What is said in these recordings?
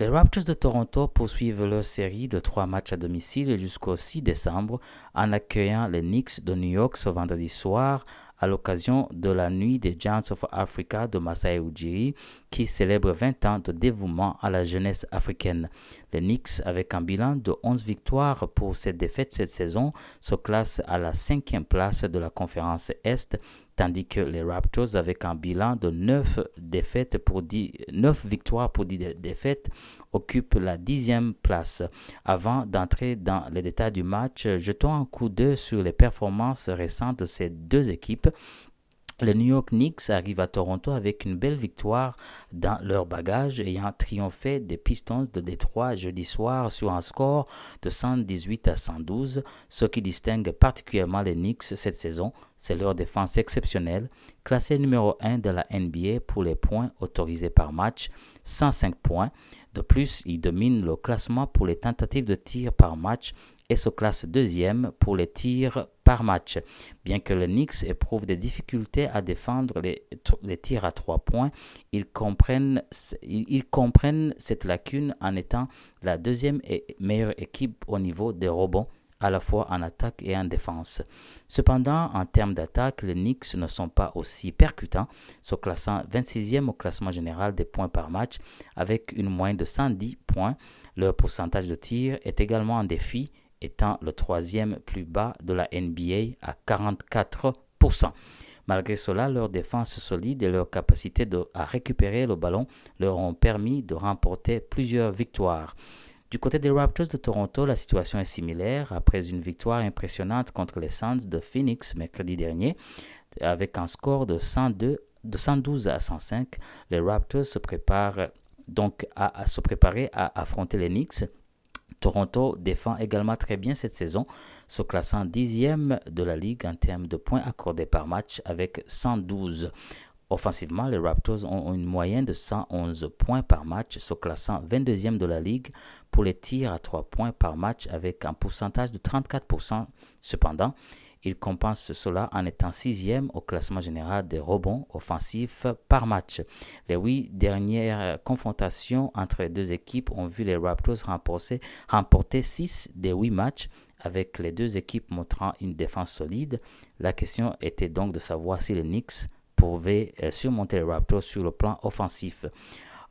Les Raptors de Toronto poursuivent leur série de trois matchs à domicile jusqu'au 6 décembre en accueillant les Knicks de New York ce vendredi soir à l'occasion de la nuit des Giants of Africa de Masai Ujiri qui célèbre 20 ans de dévouement à la jeunesse africaine. Les Knicks, avec un bilan de 11 victoires pour cette défaite cette saison, se classent à la cinquième place de la conférence Est tandis que les Raptors, avec un bilan de 9, défaites pour 10, 9 victoires pour 10 défaites, occupent la dixième place. Avant d'entrer dans les détails du match, jetons un coup d'œil sur les performances récentes de ces deux équipes les New York Knicks arrivent à Toronto avec une belle victoire dans leur bagage, ayant triomphé des Pistons de Détroit jeudi soir sur un score de 118 à 112. Ce qui distingue particulièrement les Knicks cette saison, c'est leur défense exceptionnelle, classée numéro 1 de la NBA pour les points autorisés par match, 105 points. De plus, ils dominent le classement pour les tentatives de tir par match et se classe deuxième pour les tirs par match. Bien que le Knicks éprouve des difficultés à défendre les, tirs à trois points, ils comprennent, ils, comprennent cette lacune en étant la deuxième et meilleure équipe au niveau des rebonds à la fois en attaque et en défense. Cependant, en termes d'attaque, les Knicks ne sont pas aussi percutants, se classant 26e au classement général des points par match avec une moyenne de 110 points. Leur pourcentage de tir est également un défi étant le troisième plus bas de la NBA à 44%. Malgré cela, leur défense solide et leur capacité à récupérer le ballon leur ont permis de remporter plusieurs victoires. Du côté des Raptors de Toronto, la situation est similaire. Après une victoire impressionnante contre les Suns de Phoenix mercredi dernier, avec un score de, 102, de 112 à 105, les Raptors se préparent donc à, à se préparer à affronter les Knicks Toronto défend également très bien cette saison, se classant dixième de la ligue en termes de points accordés par match avec 112. Offensivement, les Raptors ont une moyenne de 111 points par match, se classant 22e de la ligue pour les tirs à 3 points par match avec un pourcentage de 34%. Cependant, il compense cela en étant sixième au classement général des rebonds offensifs par match. Les huit dernières confrontations entre les deux équipes ont vu les Raptors remporter, remporter six des huit matchs avec les deux équipes montrant une défense solide. La question était donc de savoir si les Knicks pouvaient euh, surmonter les Raptors sur le plan offensif.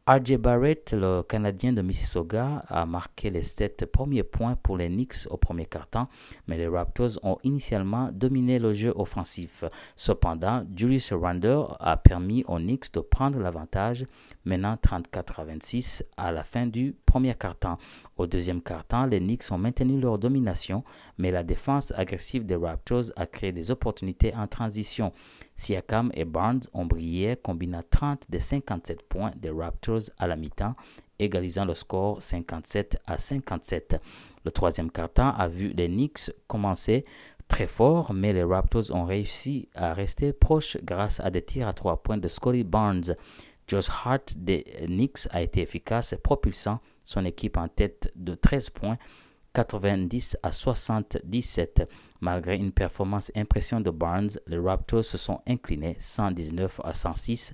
RJ Barrett, le Canadien de Mississauga, a marqué les sept premiers points pour les Knicks au premier quart-temps, mais les Raptors ont initialement dominé le jeu offensif. Cependant, Julius Randle a permis aux Knicks de prendre l'avantage, menant 34 à 26 à la fin du premier quart-temps. Au deuxième quart-temps, les Knicks ont maintenu leur domination, mais la défense agressive des Raptors a créé des opportunités en transition. Siakam et Barnes ont brillé, combinant 30 des 57 points des Raptors à la mi-temps, égalisant le score 57 à 57. Le troisième quart-temps a vu les Knicks commencer très fort, mais les Raptors ont réussi à rester proches grâce à des tirs à trois points de Scotty Barnes. Josh Hart des Knicks a été efficace, propulsant son équipe en tête de 13 points 90 à 77. Malgré une performance impressionnante de Barnes, les Raptors se sont inclinés 119 à 106.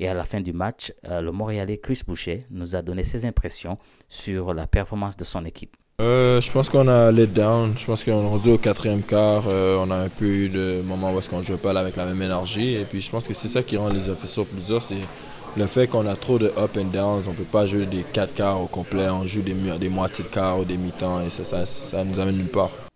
Et à la fin du match, euh, le Montréalais Chris Boucher nous a donné ses impressions sur la performance de son équipe. Euh, je pense qu'on a let down. Je pense qu'on est rendu au quatrième quart. Euh, on a un peu eu de moments où est-ce qu'on ne joue pas avec la même énergie. Et puis je pense que c'est ça qui rend les officiers plus durs. Le fait qu'on a trop de up and downs, on ne peut pas jouer des 4 quarts au complet, on joue des, moitiés de quart ou des mi-temps et ça, ça, ça nous amène nulle part.